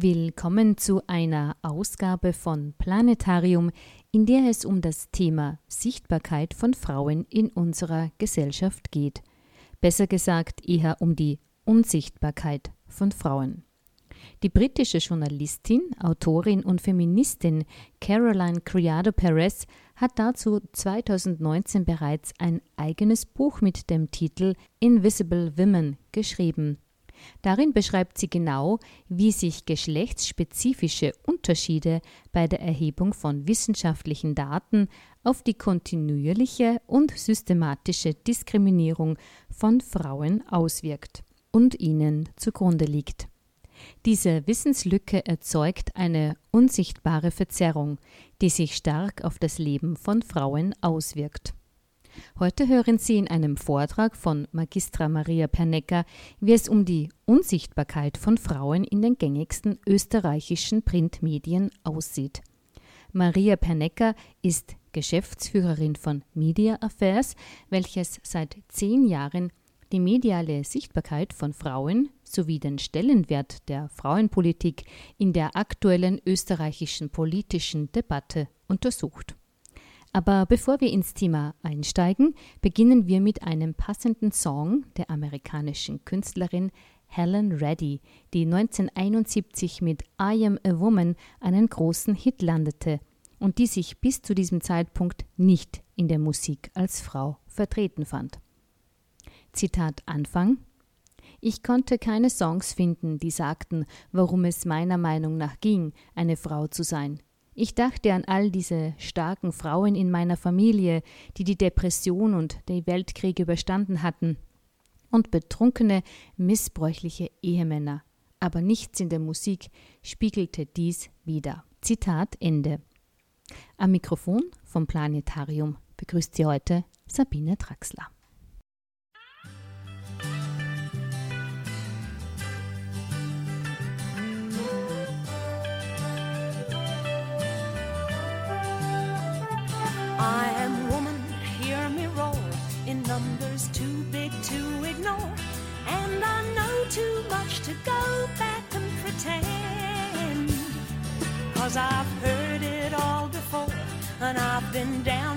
Willkommen zu einer Ausgabe von Planetarium, in der es um das Thema Sichtbarkeit von Frauen in unserer Gesellschaft geht. Besser gesagt eher um die Unsichtbarkeit von Frauen. Die britische Journalistin, Autorin und Feministin Caroline Criado Perez hat dazu 2019 bereits ein eigenes Buch mit dem Titel Invisible Women geschrieben. Darin beschreibt sie genau, wie sich geschlechtsspezifische Unterschiede bei der Erhebung von wissenschaftlichen Daten auf die kontinuierliche und systematische Diskriminierung von Frauen auswirkt und ihnen zugrunde liegt. Diese Wissenslücke erzeugt eine unsichtbare Verzerrung, die sich stark auf das Leben von Frauen auswirkt. Heute hören Sie in einem Vortrag von Magistra Maria Pernecker, wie es um die Unsichtbarkeit von Frauen in den gängigsten österreichischen Printmedien aussieht. Maria Pernecker ist Geschäftsführerin von Media Affairs, welches seit zehn Jahren die mediale Sichtbarkeit von Frauen sowie den Stellenwert der Frauenpolitik in der aktuellen österreichischen politischen Debatte untersucht. Aber bevor wir ins Thema einsteigen, beginnen wir mit einem passenden Song der amerikanischen Künstlerin Helen Reddy, die 1971 mit I Am a Woman einen großen Hit landete und die sich bis zu diesem Zeitpunkt nicht in der Musik als Frau vertreten fand. Zitat Anfang ich konnte keine Songs finden, die sagten, warum es meiner Meinung nach ging, eine Frau zu sein. Ich dachte an all diese starken Frauen in meiner Familie, die die Depression und den Weltkrieg überstanden hatten, und betrunkene, missbräuchliche Ehemänner. Aber nichts in der Musik spiegelte dies wider. Zitat Ende. Am Mikrofon vom Planetarium begrüßt Sie heute Sabine Traxler. Cause I've heard it all before, and I've been down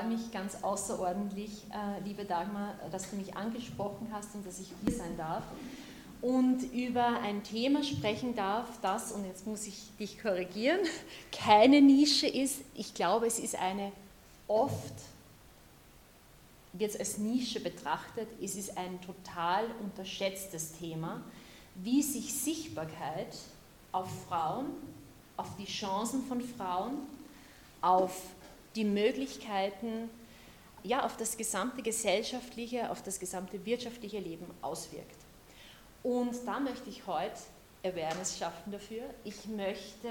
freue mich ganz außerordentlich, äh, liebe Dagmar, dass du mich angesprochen hast und dass ich hier sein darf und über ein Thema sprechen darf, das, und jetzt muss ich dich korrigieren, keine Nische ist. Ich glaube, es ist eine oft, wird es als Nische betrachtet, es ist ein total unterschätztes Thema, wie sich Sichtbarkeit auf Frauen, auf die Chancen von Frauen, auf die Möglichkeiten, ja, auf das gesamte gesellschaftliche, auf das gesamte wirtschaftliche Leben auswirkt. Und da möchte ich heute Awareness schaffen dafür. Ich möchte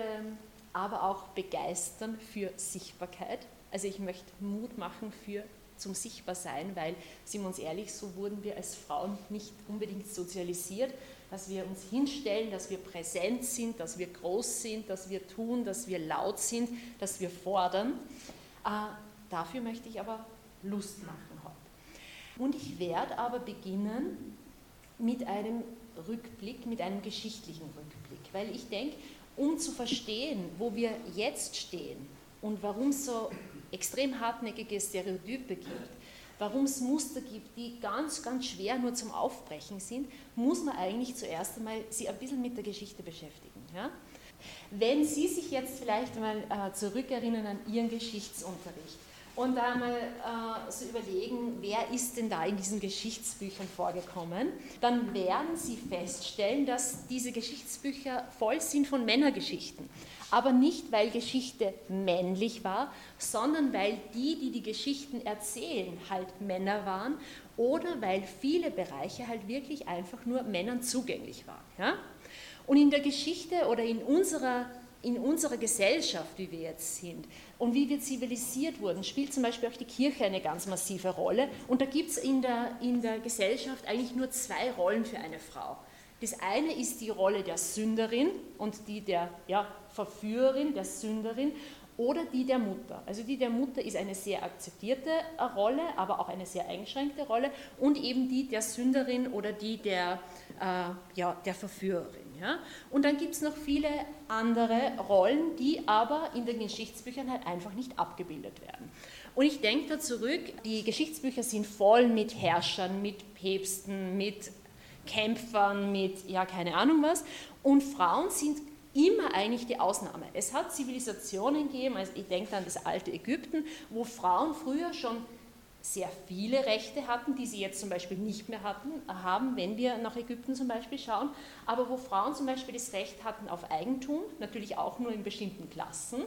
aber auch begeistern für Sichtbarkeit. Also ich möchte Mut machen für zum Sichtbarsein, weil, sind wir uns ehrlich, so wurden wir als Frauen nicht unbedingt sozialisiert, dass wir uns hinstellen, dass wir präsent sind, dass wir groß sind, dass wir tun, dass wir laut sind, dass wir fordern. Äh, dafür möchte ich aber Lust machen heute. Und ich werde aber beginnen mit einem Rückblick, mit einem geschichtlichen Rückblick, weil ich denke, um zu verstehen, wo wir jetzt stehen und warum es so extrem hartnäckige Stereotype gibt, warum es Muster gibt, die ganz, ganz schwer nur zum Aufbrechen sind, muss man eigentlich zuerst einmal sich ein bisschen mit der Geschichte beschäftigen. Ja? Wenn Sie sich jetzt vielleicht mal äh, zurückerinnern an Ihren Geschichtsunterricht, und da mal äh, so überlegen, wer ist denn da in diesen Geschichtsbüchern vorgekommen, dann werden Sie feststellen, dass diese Geschichtsbücher voll sind von Männergeschichten. Aber nicht, weil Geschichte männlich war, sondern weil die, die die Geschichten erzählen, halt Männer waren oder weil viele Bereiche halt wirklich einfach nur Männern zugänglich waren. Ja? Und in der Geschichte oder in unserer in unserer Gesellschaft, wie wir jetzt sind und wie wir zivilisiert wurden, spielt zum Beispiel auch die Kirche eine ganz massive Rolle. Und da gibt es in der, in der Gesellschaft eigentlich nur zwei Rollen für eine Frau. Das eine ist die Rolle der Sünderin und die der ja, Verführerin, der Sünderin oder die der Mutter. Also die der Mutter ist eine sehr akzeptierte Rolle, aber auch eine sehr eingeschränkte Rolle und eben die der Sünderin oder die der, äh, ja, der Verführerin. Ja? Und dann gibt es noch viele andere Rollen, die aber in den Geschichtsbüchern halt einfach nicht abgebildet werden. Und ich denke da zurück, die Geschichtsbücher sind voll mit Herrschern, mit Päpsten, mit Kämpfern, mit ja keine Ahnung was. Und Frauen sind immer eigentlich die Ausnahme. Es hat Zivilisationen gegeben, also ich denke an das alte Ägypten, wo Frauen früher schon sehr viele Rechte hatten, die sie jetzt zum Beispiel nicht mehr hatten, haben, wenn wir nach Ägypten zum Beispiel schauen, aber wo Frauen zum Beispiel das Recht hatten auf Eigentum, natürlich auch nur in bestimmten Klassen,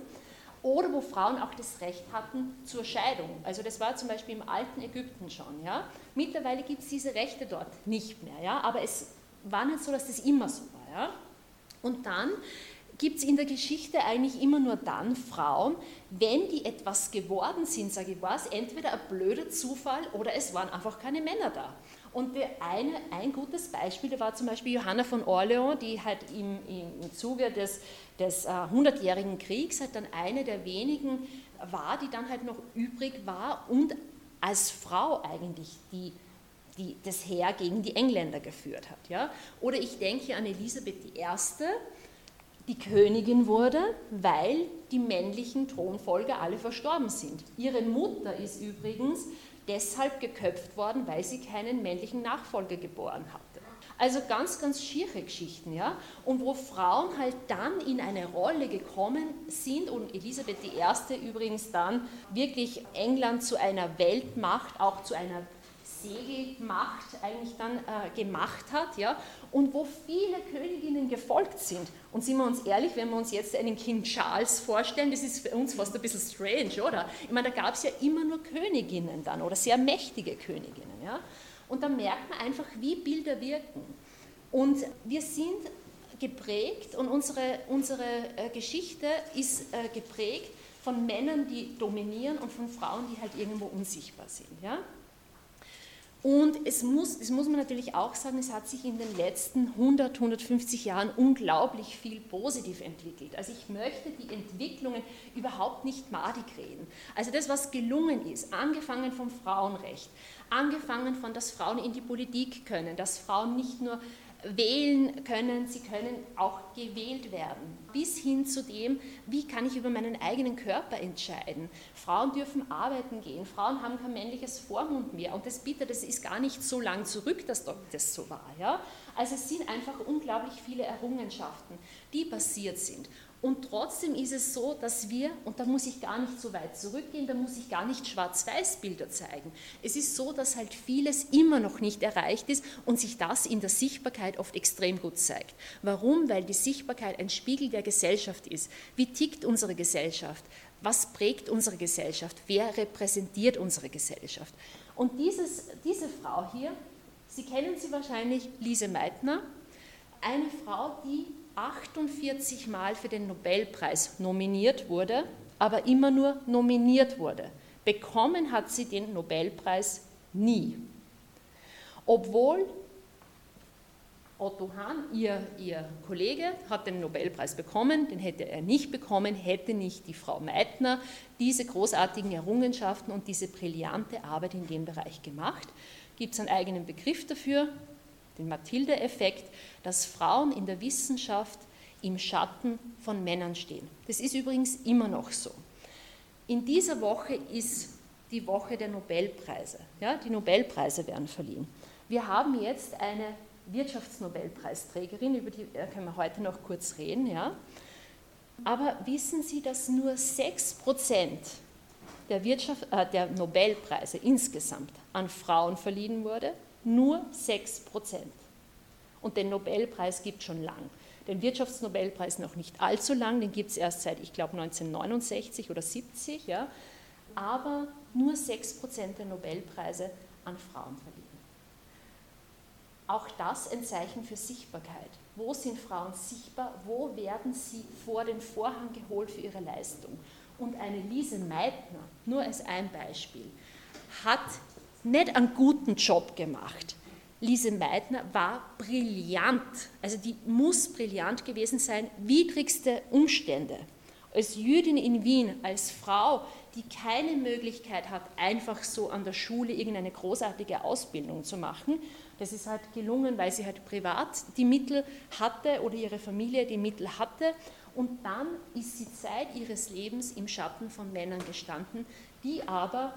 oder wo Frauen auch das Recht hatten zur Scheidung. Also das war zum Beispiel im alten Ägypten schon. Ja? Mittlerweile gibt es diese Rechte dort nicht mehr, ja? aber es war nicht so, dass das immer so war. Ja? Und dann gibt es in der Geschichte eigentlich immer nur dann Frauen, wenn die etwas geworden sind, sage ich, war es entweder ein blöder Zufall oder es waren einfach keine Männer da. Und eine, ein gutes Beispiel war zum Beispiel Johanna von Orleans, die halt im, im Zuge des, des uh, Hundertjährigen Kriegs halt dann eine der wenigen war, die dann halt noch übrig war und als Frau eigentlich die, die das Heer gegen die Engländer geführt hat. Ja? Oder ich denke an Elisabeth I., die Königin wurde, weil die männlichen Thronfolger alle verstorben sind. Ihre Mutter ist übrigens deshalb geköpft worden, weil sie keinen männlichen Nachfolger geboren hatte. Also ganz, ganz schiere Geschichten, ja. Und wo Frauen halt dann in eine Rolle gekommen sind und Elisabeth I. übrigens dann wirklich England zu einer Weltmacht, auch zu einer Segelmacht eigentlich dann äh, gemacht hat, ja, und wo viele Königinnen gefolgt sind. Und sind wir uns ehrlich, wenn wir uns jetzt einen King Charles vorstellen, das ist für uns fast ein bisschen strange, oder? Ich meine, da gab es ja immer nur Königinnen dann oder sehr mächtige Königinnen, ja. Und da merkt man einfach, wie Bilder wirken. Und wir sind geprägt und unsere, unsere äh, Geschichte ist äh, geprägt von Männern, die dominieren und von Frauen, die halt irgendwo unsichtbar sind. Ja? Und es muss, das muss man natürlich auch sagen, es hat sich in den letzten 100, 150 Jahren unglaublich viel positiv entwickelt. Also ich möchte die Entwicklungen überhaupt nicht madig reden. Also das, was gelungen ist, angefangen vom Frauenrecht, angefangen von, dass Frauen in die Politik können, dass Frauen nicht nur wählen können, sie können auch gewählt werden. Bis hin zu dem, wie kann ich über meinen eigenen Körper entscheiden. Frauen dürfen arbeiten gehen, Frauen haben kein männliches Vormund mehr. Und das bitte, das ist gar nicht so lang zurück, dass das so war. Ja? Also es sind einfach unglaublich viele Errungenschaften, die passiert sind. Und trotzdem ist es so, dass wir, und da muss ich gar nicht so weit zurückgehen, da muss ich gar nicht Schwarz-Weiß-Bilder zeigen. Es ist so, dass halt vieles immer noch nicht erreicht ist und sich das in der Sichtbarkeit oft extrem gut zeigt. Warum? Weil die Sichtbarkeit ein Spiegel der Gesellschaft ist. Wie tickt unsere Gesellschaft? Was prägt unsere Gesellschaft? Wer repräsentiert unsere Gesellschaft? Und dieses, diese Frau hier, Sie kennen sie wahrscheinlich, Lise Meitner, eine Frau, die 48 Mal für den Nobelpreis nominiert wurde, aber immer nur nominiert wurde. Bekommen hat sie den Nobelpreis nie. Obwohl Otto Hahn, ihr, ihr Kollege, hat den Nobelpreis bekommen, den hätte er nicht bekommen, hätte nicht die Frau Meitner diese großartigen Errungenschaften und diese brillante Arbeit in dem Bereich gemacht. Gibt es einen eigenen Begriff dafür, den Mathilde-Effekt, dass Frauen in der Wissenschaft im Schatten von Männern stehen. Das ist übrigens immer noch so. In dieser Woche ist die Woche der Nobelpreise. Ja, die Nobelpreise werden verliehen. Wir haben jetzt eine Wirtschaftsnobelpreisträgerin, über die können wir heute noch kurz reden. Ja. Aber wissen Sie, dass nur 6 der, Wirtschaft, äh, der Nobelpreise insgesamt an Frauen verliehen wurde? Nur 6 Prozent. Und den Nobelpreis gibt es schon lang. Den Wirtschaftsnobelpreis noch nicht allzu lang, den gibt es erst seit, ich glaube, 1969 oder 70, ja. aber nur 6 Prozent der Nobelpreise an Frauen verliehen. Auch das ein Zeichen für Sichtbarkeit. Wo sind Frauen sichtbar? Wo werden sie vor den Vorhang geholt für ihre Leistung? Und eine Lise Meitner, nur als ein Beispiel, hat nicht einen guten Job gemacht. Lise Meitner war brillant, also die muss brillant gewesen sein, widrigste Umstände. Als Jüdin in Wien, als Frau, die keine Möglichkeit hat, einfach so an der Schule irgendeine großartige Ausbildung zu machen. Das ist halt gelungen, weil sie halt privat die Mittel hatte oder ihre Familie die Mittel hatte. Und dann ist sie Zeit ihres Lebens im Schatten von Männern gestanden, die aber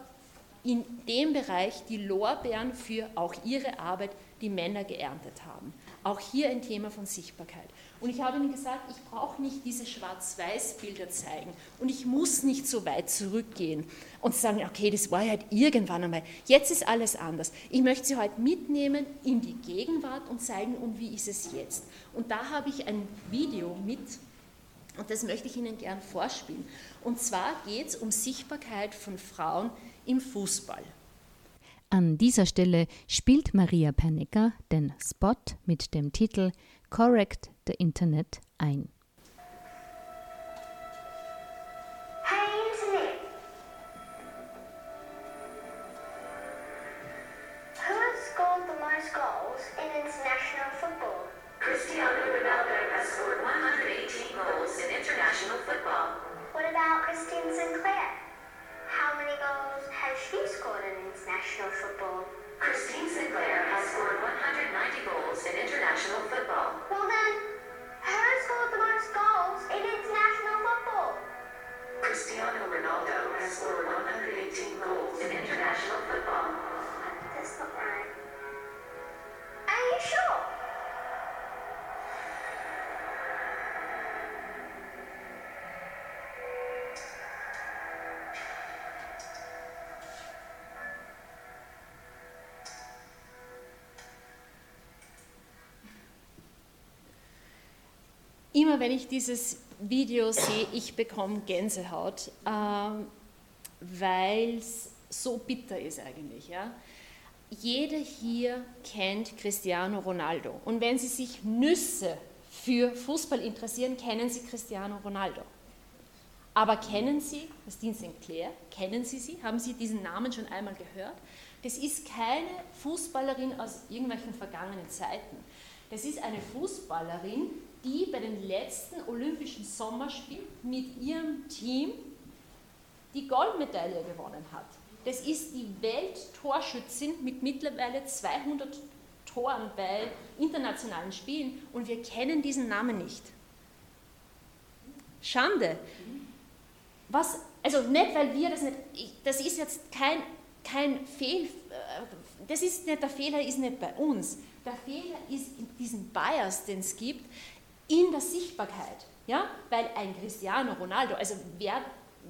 in dem Bereich die Lorbeeren für auch ihre Arbeit die Männer geerntet haben. Auch hier ein Thema von Sichtbarkeit. Und ich habe Ihnen gesagt, ich brauche nicht diese Schwarz-Weiß-Bilder zeigen und ich muss nicht so weit zurückgehen und sagen, okay, das war halt irgendwann einmal. Jetzt ist alles anders. Ich möchte Sie heute mitnehmen in die Gegenwart und zeigen, und wie ist es jetzt. Und da habe ich ein Video mit und das möchte ich Ihnen gern vorspielen. Und zwar geht es um Sichtbarkeit von Frauen im Fußball. An dieser Stelle spielt Maria Pernecker den Spot mit dem Titel Correct the Internet ein. Immer wenn ich dieses Video sehe, ich bekomme Gänsehaut, äh, weil es so bitter ist eigentlich. Ja? Jeder hier kennt Cristiano Ronaldo. Und wenn Sie sich Nüsse für Fußball interessieren, kennen Sie Cristiano Ronaldo. Aber kennen Sie Christine Sinclair? Kennen Sie sie? Haben Sie diesen Namen schon einmal gehört? Das ist keine Fußballerin aus irgendwelchen vergangenen Zeiten. Das ist eine Fußballerin, die bei den letzten Olympischen Sommerspielen mit ihrem Team die Goldmedaille gewonnen hat. Das ist die Welttorschützin mit mittlerweile 200 Toren bei internationalen Spielen und wir kennen diesen Namen nicht. Schande. Was, also nicht, weil wir das nicht, das ist jetzt kein, kein Fehl, äh, das ist nicht, der Fehler ist nicht bei uns. Der Fehler ist in diesem Bias, den es gibt, in der Sichtbarkeit. Ja? Weil ein Cristiano Ronaldo, also wer,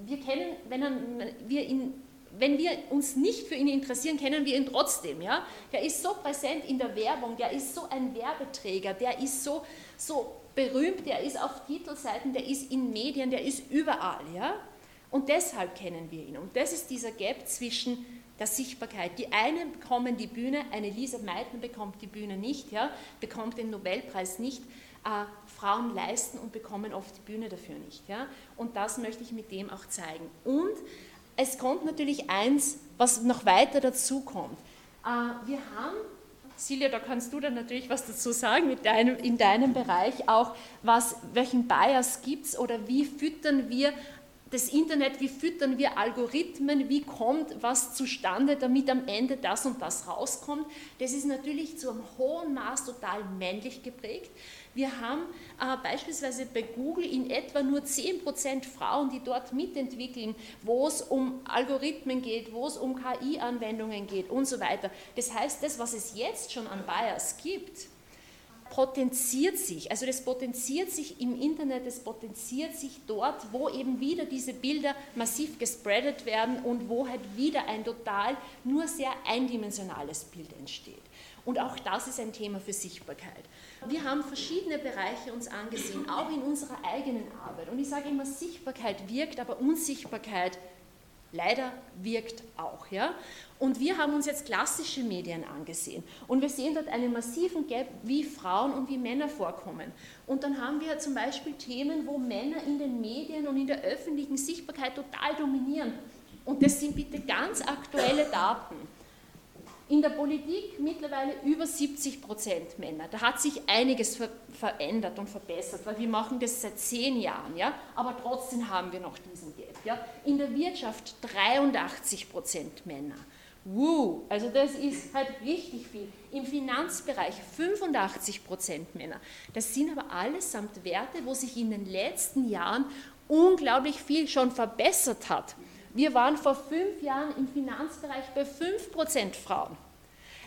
wir kennen, wenn wir ihn wenn wir uns nicht für ihn interessieren, kennen wir ihn trotzdem. Ja? Der ist so präsent in der Werbung, der ist so ein Werbeträger, der ist so, so berühmt, der ist auf Titelseiten, der ist in Medien, der ist überall. Ja? Und deshalb kennen wir ihn. Und das ist dieser Gap zwischen der Sichtbarkeit. Die einen bekommen die Bühne, eine Lisa Meitner bekommt die Bühne nicht, ja, bekommt den Nobelpreis nicht. Äh, Frauen leisten und bekommen oft die Bühne dafür nicht. Ja? Und das möchte ich mit dem auch zeigen. Und es kommt natürlich eins, was noch weiter dazu kommt. Äh, wir haben, Silja, da kannst du dann natürlich was dazu sagen mit deinem, in deinem Bereich auch, was, welchen Bias gibt es oder wie füttern wir das Internet, wie füttern wir Algorithmen, wie kommt was zustande, damit am Ende das und das rauskommt. Das ist natürlich zu einem hohen Maß total männlich geprägt. Wir haben äh, beispielsweise bei Google in etwa nur 10% Frauen, die dort mitentwickeln, wo es um Algorithmen geht, wo es um KI-Anwendungen geht und so weiter. Das heißt, das, was es jetzt schon an Bias gibt, potenziert sich, also das potenziert sich im Internet, das potenziert sich dort, wo eben wieder diese Bilder massiv gespreadet werden und wo halt wieder ein total nur sehr eindimensionales Bild entsteht. Und auch das ist ein Thema für Sichtbarkeit. Wir haben verschiedene Bereiche uns angesehen, auch in unserer eigenen Arbeit. Und ich sage immer, Sichtbarkeit wirkt, aber Unsichtbarkeit leider wirkt auch. Ja? Und wir haben uns jetzt klassische Medien angesehen und wir sehen dort einen massiven Gap, wie Frauen und wie Männer vorkommen. Und dann haben wir zum Beispiel Themen, wo Männer in den Medien und in der öffentlichen Sichtbarkeit total dominieren. Und das sind bitte ganz aktuelle Daten. In der Politik mittlerweile über 70 Prozent Männer. Da hat sich einiges ver verändert und verbessert, weil wir machen das seit zehn Jahren, ja. Aber trotzdem haben wir noch diesen Gap. Ja. In der Wirtschaft 83 Prozent Männer. Woo, also das ist halt richtig viel. Im Finanzbereich 85 Prozent Männer. Das sind aber allesamt Werte, wo sich in den letzten Jahren unglaublich viel schon verbessert hat. Wir waren vor fünf Jahren im Finanzbereich bei 5% Frauen.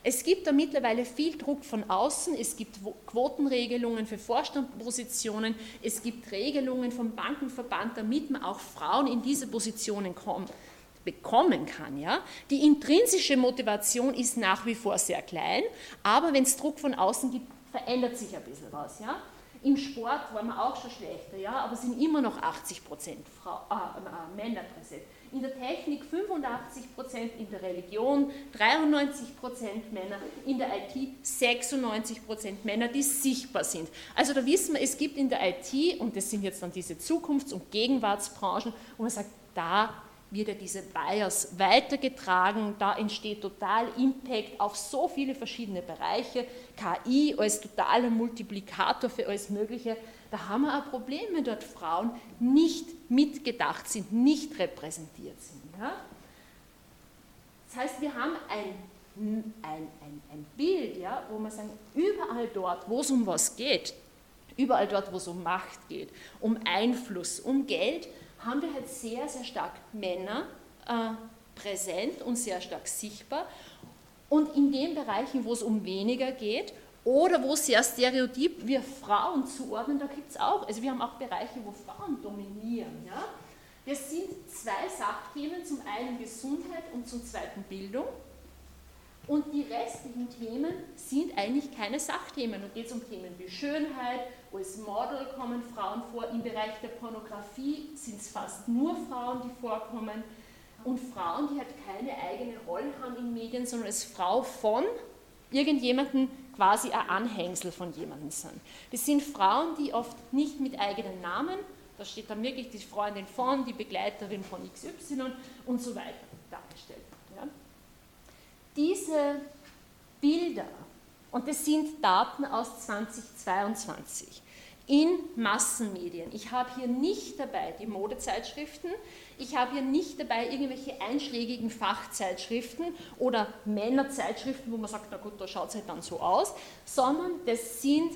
Es gibt da mittlerweile viel Druck von außen, es gibt Quotenregelungen für Vorstandspositionen, es gibt Regelungen vom Bankenverband, damit man auch Frauen in diese Positionen kommt bekommen kann. Ja? Die intrinsische Motivation ist nach wie vor sehr klein, aber wenn es Druck von außen gibt, verändert sich ein bisschen was. Ja? Im Sport waren wir auch schon schlechter, ja? aber sind immer noch 80 Prozent äh, äh, Männer präsent in der Technik 85 Prozent, in der Religion 93 Prozent Männer, in der IT 96 Prozent Männer, die sichtbar sind. Also da wissen wir, es gibt in der IT, und das sind jetzt dann diese Zukunfts- und Gegenwartsbranchen, wo man sagt, da wird ja diese Bias weitergetragen, da entsteht total Impact auf so viele verschiedene Bereiche, KI als totaler Multiplikator für alles Mögliche, da haben wir ein Problem, wenn dort Frauen nicht mitgedacht sind, nicht repräsentiert sind. Ja? Das heißt, wir haben ein, ein, ein, ein Bild, ja, wo man sagen, überall dort, wo es um was geht, überall dort, wo es um Macht geht, um Einfluss, um Geld, haben wir halt sehr, sehr stark Männer äh, präsent und sehr stark sichtbar. Und in den Bereichen, wo es um weniger geht, oder wo sehr stereotyp wir Frauen zuordnen, da gibt es auch, also wir haben auch Bereiche, wo Frauen dominieren. Ja? Das sind zwei Sachthemen, zum einen Gesundheit und zum zweiten Bildung. Und die restlichen Themen sind eigentlich keine Sachthemen. Da geht es um Themen wie Schönheit, als Model kommen Frauen vor, im Bereich der Pornografie sind es fast nur Frauen, die vorkommen. Und Frauen, die halt keine eigene Rolle haben in Medien, sondern als Frau von irgendjemandem quasi ein Anhängsel von jemandem sind. Das sind Frauen, die oft nicht mit eigenen Namen, da steht dann wirklich die Freundin von, die Begleiterin von XY und so weiter dargestellt. Ja. Diese Bilder, und das sind Daten aus 2022, in Massenmedien. Ich habe hier nicht dabei die Modezeitschriften, ich habe hier nicht dabei irgendwelche einschlägigen Fachzeitschriften oder Männerzeitschriften, wo man sagt, na gut, da schaut es halt dann so aus, sondern das sind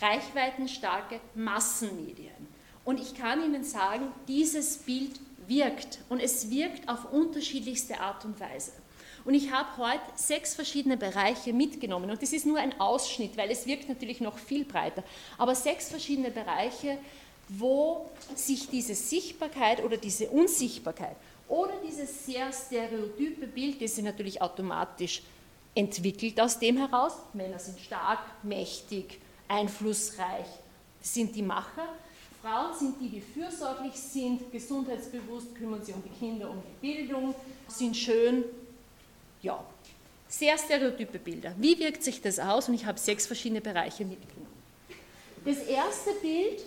reichweitenstarke Massenmedien. Und ich kann Ihnen sagen, dieses Bild wirkt und es wirkt auf unterschiedlichste Art und Weise. Und ich habe heute sechs verschiedene Bereiche mitgenommen. Und das ist nur ein Ausschnitt, weil es wirkt natürlich noch viel breiter. Aber sechs verschiedene Bereiche, wo sich diese Sichtbarkeit oder diese Unsichtbarkeit oder dieses sehr stereotype Bild, das sich natürlich automatisch entwickelt aus dem heraus, Männer sind stark, mächtig, einflussreich, sind die Macher, Frauen sind die, die fürsorglich sind, gesundheitsbewusst, kümmern sich um die Kinder, um die Bildung, sind schön, ja, sehr stereotype Bilder. Wie wirkt sich das aus? Und ich habe sechs verschiedene Bereiche mitgenommen. Das erste Bild,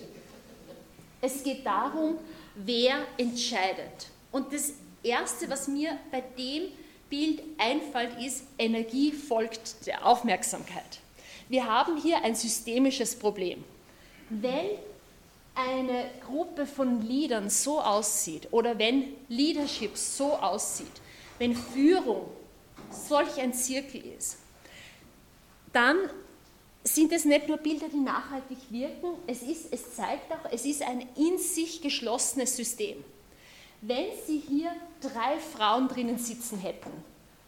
es geht darum, wer entscheidet. Und das erste, was mir bei dem Bild einfällt, ist, Energie folgt der Aufmerksamkeit. Wir haben hier ein systemisches Problem. Wenn eine Gruppe von Leadern so aussieht oder wenn Leadership so aussieht, wenn Führung solch ein Zirkel ist, dann sind es nicht nur Bilder, die nachhaltig wirken, es, ist, es zeigt auch, es ist ein in sich geschlossenes System. Wenn Sie hier drei Frauen drinnen sitzen hätten,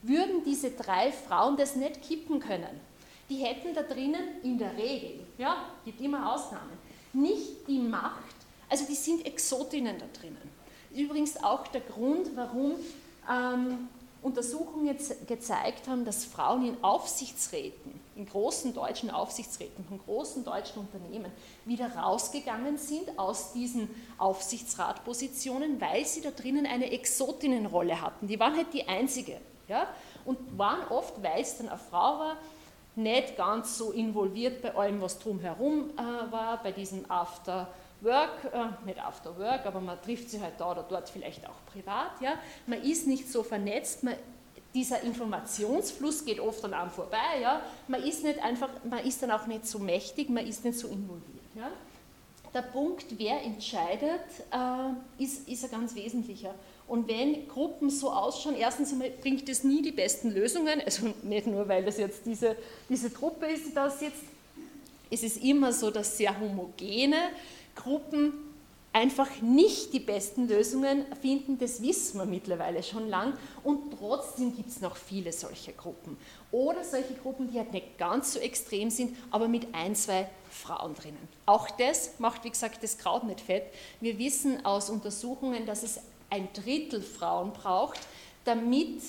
würden diese drei Frauen das nicht kippen können. Die hätten da drinnen in der Regel, ja, gibt immer Ausnahmen, nicht die Macht, also die sind Exotinnen da drinnen. Übrigens auch der Grund, warum ähm, Untersuchungen gezeigt haben, dass Frauen in Aufsichtsräten, in großen deutschen Aufsichtsräten von großen deutschen Unternehmen wieder rausgegangen sind aus diesen Aufsichtsratpositionen, weil sie da drinnen eine Exotinnenrolle hatten. Die waren halt die einzige. Ja? Und waren oft, weil es dann eine Frau war, nicht ganz so involviert bei allem, was drumherum äh, war, bei diesem After Work, äh, nicht After Work, aber man trifft sich halt da oder dort vielleicht auch privat. Ja? Man ist nicht so vernetzt, man, dieser Informationsfluss geht oft an einem vorbei. Ja? Man ist nicht einfach, man ist dann auch nicht so mächtig, man ist nicht so involviert. Ja? Der Punkt, wer entscheidet, äh, ist, ist ein ganz wesentlicher. Und wenn Gruppen so ausschauen, erstens bringt es nie die besten Lösungen, also nicht nur, weil das jetzt diese, diese Truppe ist, die da sitzt, es ist immer so, dass sehr homogene Gruppen einfach nicht die besten Lösungen finden, das wissen wir mittlerweile schon lang und trotzdem gibt es noch viele solche Gruppen. Oder solche Gruppen, die halt nicht ganz so extrem sind, aber mit ein, zwei Frauen drinnen. Auch das macht, wie gesagt, das Kraut nicht fett. Wir wissen aus Untersuchungen, dass es ein Drittel Frauen braucht, damit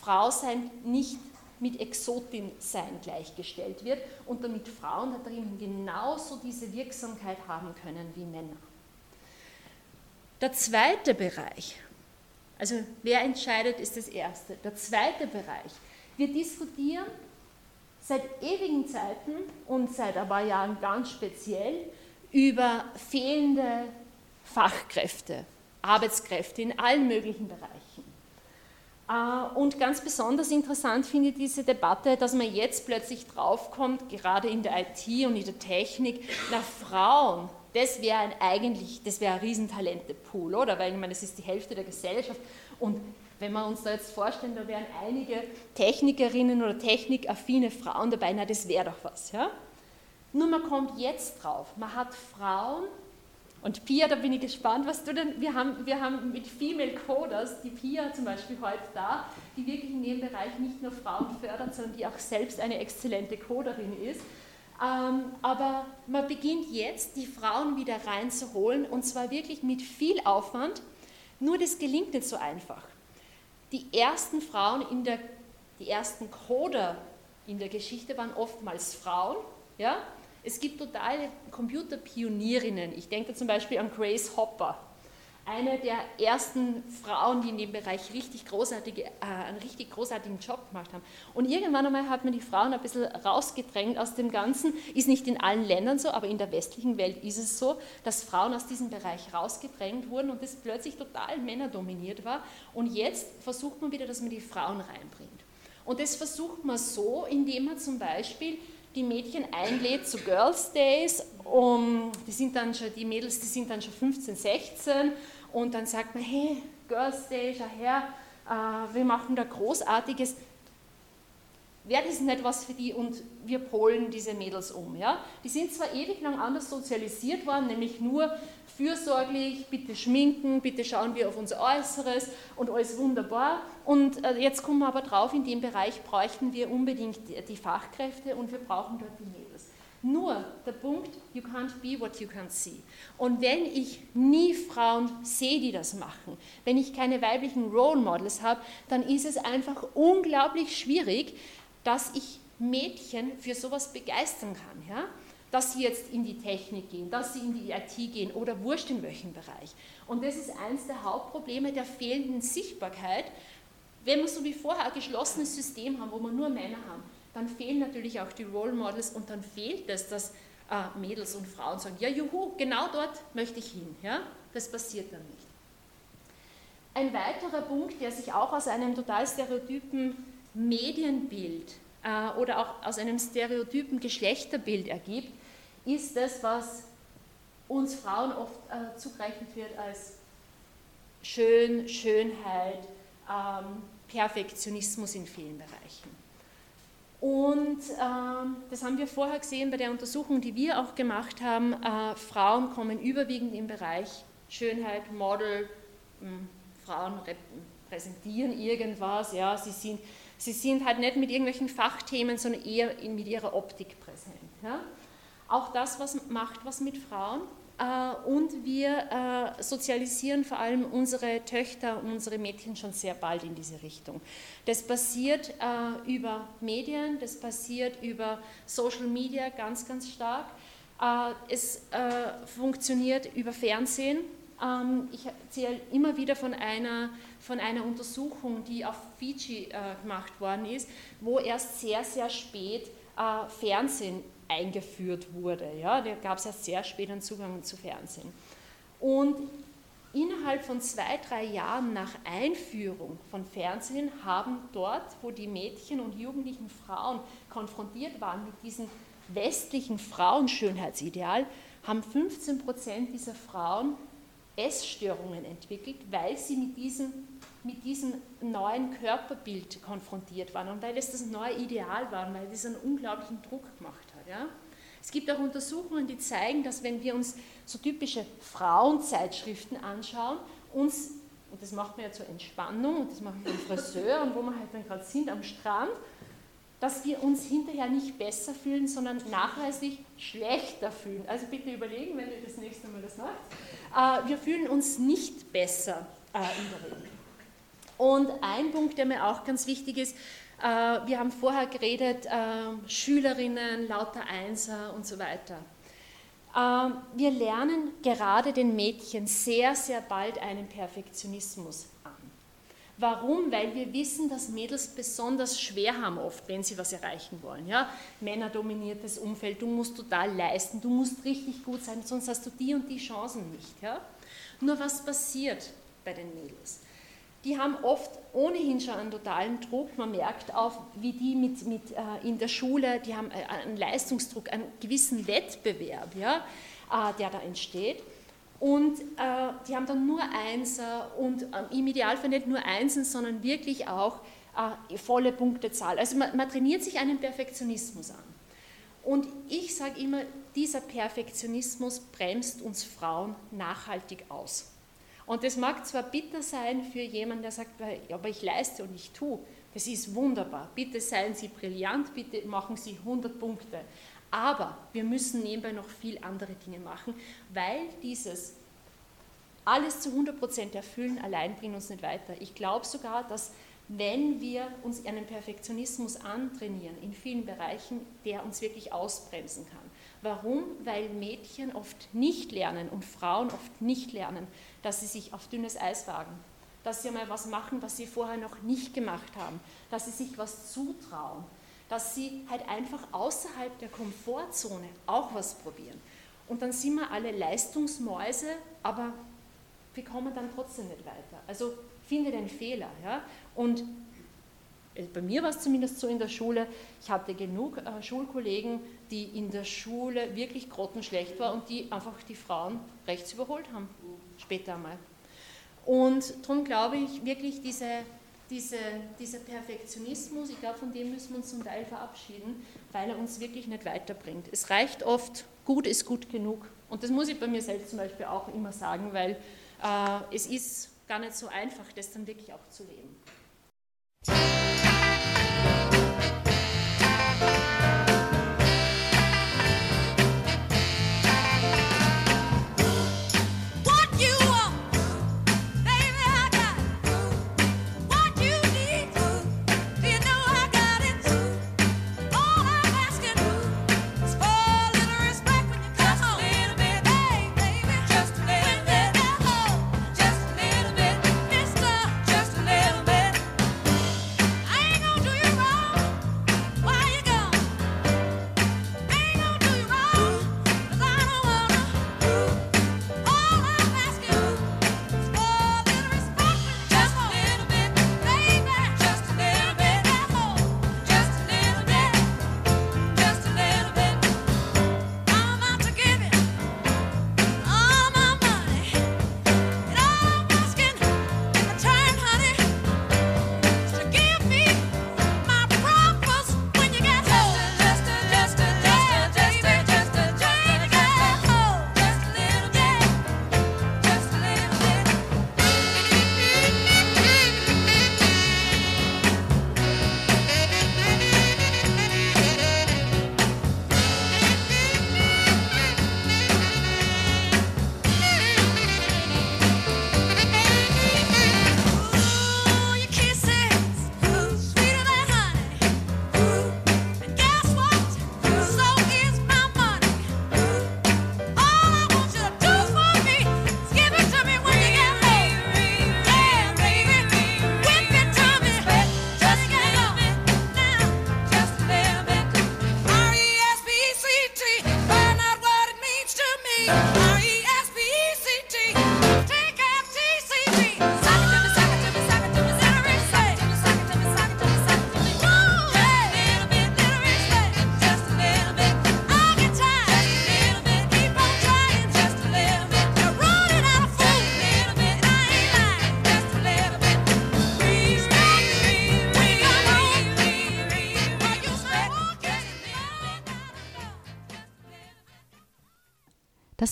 Frau sein nicht mit Exotin sein gleichgestellt wird und damit Frauen da drin genauso diese Wirksamkeit haben können wie Männer. Der zweite Bereich, also wer entscheidet, ist das erste. Der zweite Bereich, wir diskutieren seit ewigen Zeiten und seit ein paar Jahren ganz speziell über fehlende Fachkräfte, Arbeitskräfte in allen möglichen Bereichen. Äh, und ganz besonders interessant finde ich diese Debatte, dass man jetzt plötzlich draufkommt, gerade in der IT und in der Technik, nach Frauen, das wäre ein eigentlich, das wäre ein Riesentalente-Pool, oder? Weil ich meine, das ist die Hälfte der Gesellschaft. Und wenn wir uns da jetzt vorstellen, da wären einige Technikerinnen oder technikaffine Frauen dabei, na, das wäre doch was, ja? Nur man kommt jetzt drauf, man hat Frauen, und Pia, da bin ich gespannt, was du denn, wir haben, wir haben mit Female Coders, die Pia zum Beispiel heute da, die wirklich in dem Bereich nicht nur Frauen fördert, sondern die auch selbst eine exzellente Coderin ist. Ähm, aber man beginnt jetzt, die Frauen wieder reinzuholen und zwar wirklich mit viel Aufwand, nur das gelingt nicht so einfach. Die ersten Frauen in der, die ersten Coder in der Geschichte waren oftmals Frauen, ja, es gibt totale Computerpionierinnen. Ich denke zum Beispiel an Grace Hopper, eine der ersten Frauen, die in dem Bereich richtig großartige, äh, einen richtig großartigen Job gemacht haben. Und irgendwann einmal hat man die Frauen ein bisschen rausgedrängt aus dem Ganzen. Ist nicht in allen Ländern so, aber in der westlichen Welt ist es so, dass Frauen aus diesem Bereich rausgedrängt wurden und das plötzlich total männerdominiert war. Und jetzt versucht man wieder, dass man die Frauen reinbringt. Und das versucht man so, indem man zum Beispiel die Mädchen einlädt zu Girls Days um, die sind dann schon, die Mädels, die sind dann schon 15, 16 und dann sagt man, hey, Girls Day, schau her, äh, wir machen da Großartiges wäre das nicht was für die und wir polen diese Mädels um. Ja? Die sind zwar ewig lang anders sozialisiert worden, nämlich nur fürsorglich, bitte schminken, bitte schauen wir auf unser Äußeres und alles wunderbar. Und äh, jetzt kommen wir aber drauf, in dem Bereich bräuchten wir unbedingt die Fachkräfte und wir brauchen dort die Mädels. Nur der Punkt, you can't be what you can't see. Und wenn ich nie Frauen sehe, die das machen, wenn ich keine weiblichen Role Models habe, dann ist es einfach unglaublich schwierig, dass ich Mädchen für sowas begeistern kann. Ja? Dass sie jetzt in die Technik gehen, dass sie in die IT gehen oder wurscht in welchem Bereich. Und das ist eines der Hauptprobleme der fehlenden Sichtbarkeit. Wenn wir so wie vorher ein geschlossenes System haben, wo wir nur Männer haben, dann fehlen natürlich auch die Role Models und dann fehlt es, dass äh, Mädels und Frauen sagen, ja juhu, genau dort möchte ich hin. Ja? Das passiert dann nicht. Ein weiterer Punkt, der sich auch aus einem total stereotypen Medienbild äh, oder auch aus einem stereotypen Geschlechterbild ergibt, ist das, was uns Frauen oft äh, zugerechnet wird als schön, Schönheit, ähm, Perfektionismus in vielen Bereichen. Und ähm, das haben wir vorher gesehen bei der Untersuchung, die wir auch gemacht haben. Äh, Frauen kommen überwiegend im Bereich Schönheit, Model, mh, hm, Frauen präsentieren irgendwas, ja, sie sind Sie sind halt nicht mit irgendwelchen Fachthemen, sondern eher mit ihrer Optik präsent. Ja? Auch das was macht was mit Frauen. Äh, und wir äh, sozialisieren vor allem unsere Töchter und unsere Mädchen schon sehr bald in diese Richtung. Das passiert äh, über Medien, das passiert über Social Media ganz, ganz stark. Es funktioniert über Fernsehen. Ähm, ich erzähle immer wieder von einer von einer Untersuchung, die auf Fiji gemacht worden ist, wo erst sehr, sehr spät Fernsehen eingeführt wurde. Ja? Da gab es erst sehr spät einen Zugang zu Fernsehen. Und innerhalb von zwei, drei Jahren nach Einführung von Fernsehen haben dort, wo die Mädchen und jugendlichen Frauen konfrontiert waren mit diesem westlichen Frauenschönheitsideal, haben 15 Prozent dieser Frauen Essstörungen entwickelt, weil sie mit diesem, mit diesem neuen Körperbild konfrontiert waren und weil es das neue Ideal war, weil es einen unglaublichen Druck gemacht hat. Ja? Es gibt auch Untersuchungen, die zeigen, dass wenn wir uns so typische Frauenzeitschriften anschauen, uns, und das macht man ja zur Entspannung, und das machen wir im Friseur und wo wir halt dann gerade sind am Strand, dass wir uns hinterher nicht besser fühlen, sondern nachweislich schlechter fühlen. Also bitte überlegen, wenn ihr das nächste Mal das macht. Äh, wir fühlen uns nicht besser äh, in der Regel. Und ein Punkt, der mir auch ganz wichtig ist, wir haben vorher geredet, Schülerinnen, lauter Einser und so weiter. Wir lernen gerade den Mädchen sehr, sehr bald einen Perfektionismus Warum? Weil wir wissen, dass Mädels besonders schwer haben oft, wenn sie was erreichen wollen. Ja? Männerdominiertes Umfeld, du musst total leisten, du musst richtig gut sein, sonst hast du die und die Chancen nicht. Ja? Nur was passiert bei den Mädels? Die haben oft ohnehin schon einen totalen Druck. Man merkt auch, wie die mit, mit äh, in der Schule, die haben äh, einen Leistungsdruck, einen gewissen Wettbewerb, ja, äh, der da entsteht. Und äh, die haben dann nur Einser und äh, im Idealfall nicht nur Einsen, sondern wirklich auch äh, volle Punktezahl. Also man, man trainiert sich einen Perfektionismus an. Und ich sage immer, dieser Perfektionismus bremst uns Frauen nachhaltig aus. Und das mag zwar bitter sein für jemanden, der sagt, aber ich leiste und ich tue. Das ist wunderbar. Bitte seien Sie brillant, bitte machen Sie 100 Punkte. Aber wir müssen nebenbei noch viel andere Dinge machen, weil dieses alles zu 100% erfüllen allein bringt uns nicht weiter. Ich glaube sogar, dass wenn wir uns einen Perfektionismus antrainieren in vielen Bereichen, der uns wirklich ausbremsen kann. Warum? Weil Mädchen oft nicht lernen und Frauen oft nicht lernen, dass sie sich auf dünnes Eis wagen, dass sie einmal was machen, was sie vorher noch nicht gemacht haben, dass sie sich was zutrauen, dass sie halt einfach außerhalb der Komfortzone auch was probieren. Und dann sind wir alle Leistungsmäuse, aber wir kommen dann trotzdem nicht weiter. Also finde den Fehler. Ja? Und bei mir war es zumindest so in der Schule, ich hatte genug äh, Schulkollegen, die in der Schule wirklich grottenschlecht waren und die einfach die Frauen rechts überholt haben, später einmal. Und darum glaube ich wirklich, diese, diese, dieser Perfektionismus, ich glaube, von dem müssen wir uns zum Teil verabschieden, weil er uns wirklich nicht weiterbringt. Es reicht oft, gut ist gut genug. Und das muss ich bei mir selbst zum Beispiel auch immer sagen, weil äh, es ist gar nicht so einfach, das dann wirklich auch zu leben. Música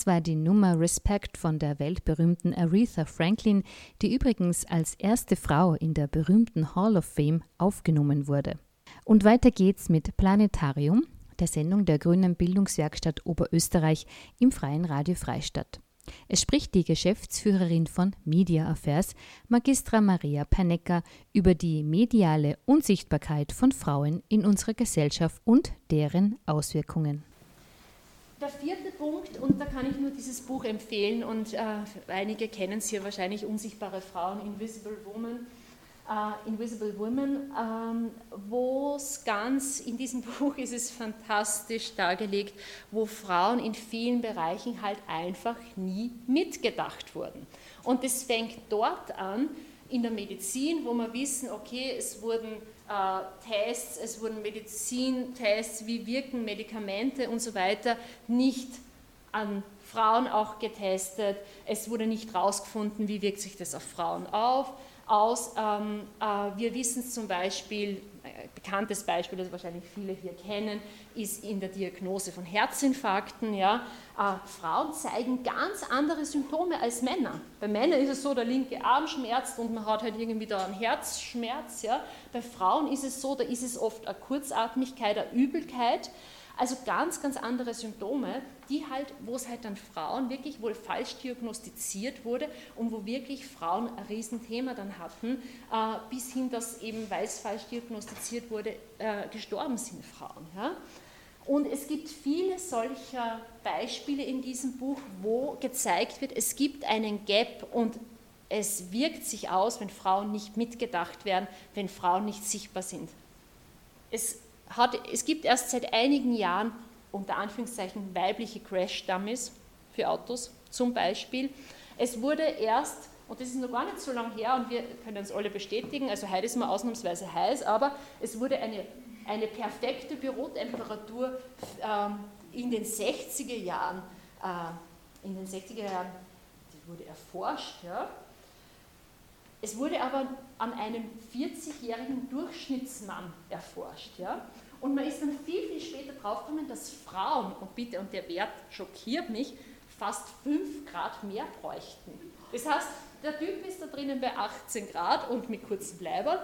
Das war die Nummer Respect von der weltberühmten Aretha Franklin, die übrigens als erste Frau in der berühmten Hall of Fame aufgenommen wurde. Und weiter geht's mit Planetarium, der Sendung der Grünen Bildungswerkstatt Oberösterreich im Freien Radio Freistadt. Es spricht die Geschäftsführerin von Media Affairs, Magistra Maria Pernecker, über die mediale Unsichtbarkeit von Frauen in unserer Gesellschaft und deren Auswirkungen. Der vierte Punkt, und da kann ich nur dieses Buch empfehlen, und äh, einige kennen es hier wahrscheinlich, Unsichtbare Frauen, Invisible Women, äh, Invisible Women, ähm, wo es ganz, in diesem Buch ist es fantastisch dargelegt, wo Frauen in vielen Bereichen halt einfach nie mitgedacht wurden. Und es fängt dort an, in der Medizin, wo wir wissen, okay, es wurden Tests, es wurden Medizintests, wie wirken Medikamente und so weiter, nicht an Frauen auch getestet. Es wurde nicht herausgefunden, wie wirkt sich das auf Frauen auf, aus. Ähm, äh, wir wissen zum Beispiel, bekanntes Beispiel, das wahrscheinlich viele hier kennen, ist in der Diagnose von Herzinfarkten. Ja. Äh, Frauen zeigen ganz andere Symptome als Männer. Bei Männern ist es so, der linke Arm schmerzt und man hat halt irgendwie da einen Herzschmerz. Ja. Bei Frauen ist es so, da ist es oft eine Kurzatmigkeit, eine Übelkeit. Also ganz, ganz andere Symptome, die halt, wo es halt dann Frauen wirklich wohl falsch diagnostiziert wurde und wo wirklich Frauen ein Riesenthema dann hatten, äh, bis hin, dass eben, weil es falsch diagnostiziert wurde, äh, gestorben sind Frauen. Ja? Und es gibt viele solcher Beispiele in diesem Buch, wo gezeigt wird, es gibt einen Gap und es wirkt sich aus, wenn Frauen nicht mitgedacht werden, wenn Frauen nicht sichtbar sind. Es hat, es gibt erst seit einigen Jahren unter Anführungszeichen weibliche Crash-Dummies für Autos zum Beispiel. Es wurde erst und das ist noch gar nicht so lange her und wir können es alle bestätigen, also heute ist man ausnahmsweise heiß, aber es wurde eine, eine perfekte Bürotemperatur ähm, in den 60er Jahren, äh, in den 60er Jahren, die wurde erforscht, ja. Es wurde aber an einem 40-jährigen Durchschnittsmann erforscht, ja. Und man ist dann viel, viel später draufgekommen, dass Frauen, und bitte, und der Wert schockiert mich, fast 5 Grad mehr bräuchten. Das heißt, der Typ ist da drinnen bei 18 Grad und mit kurzen Bleibern.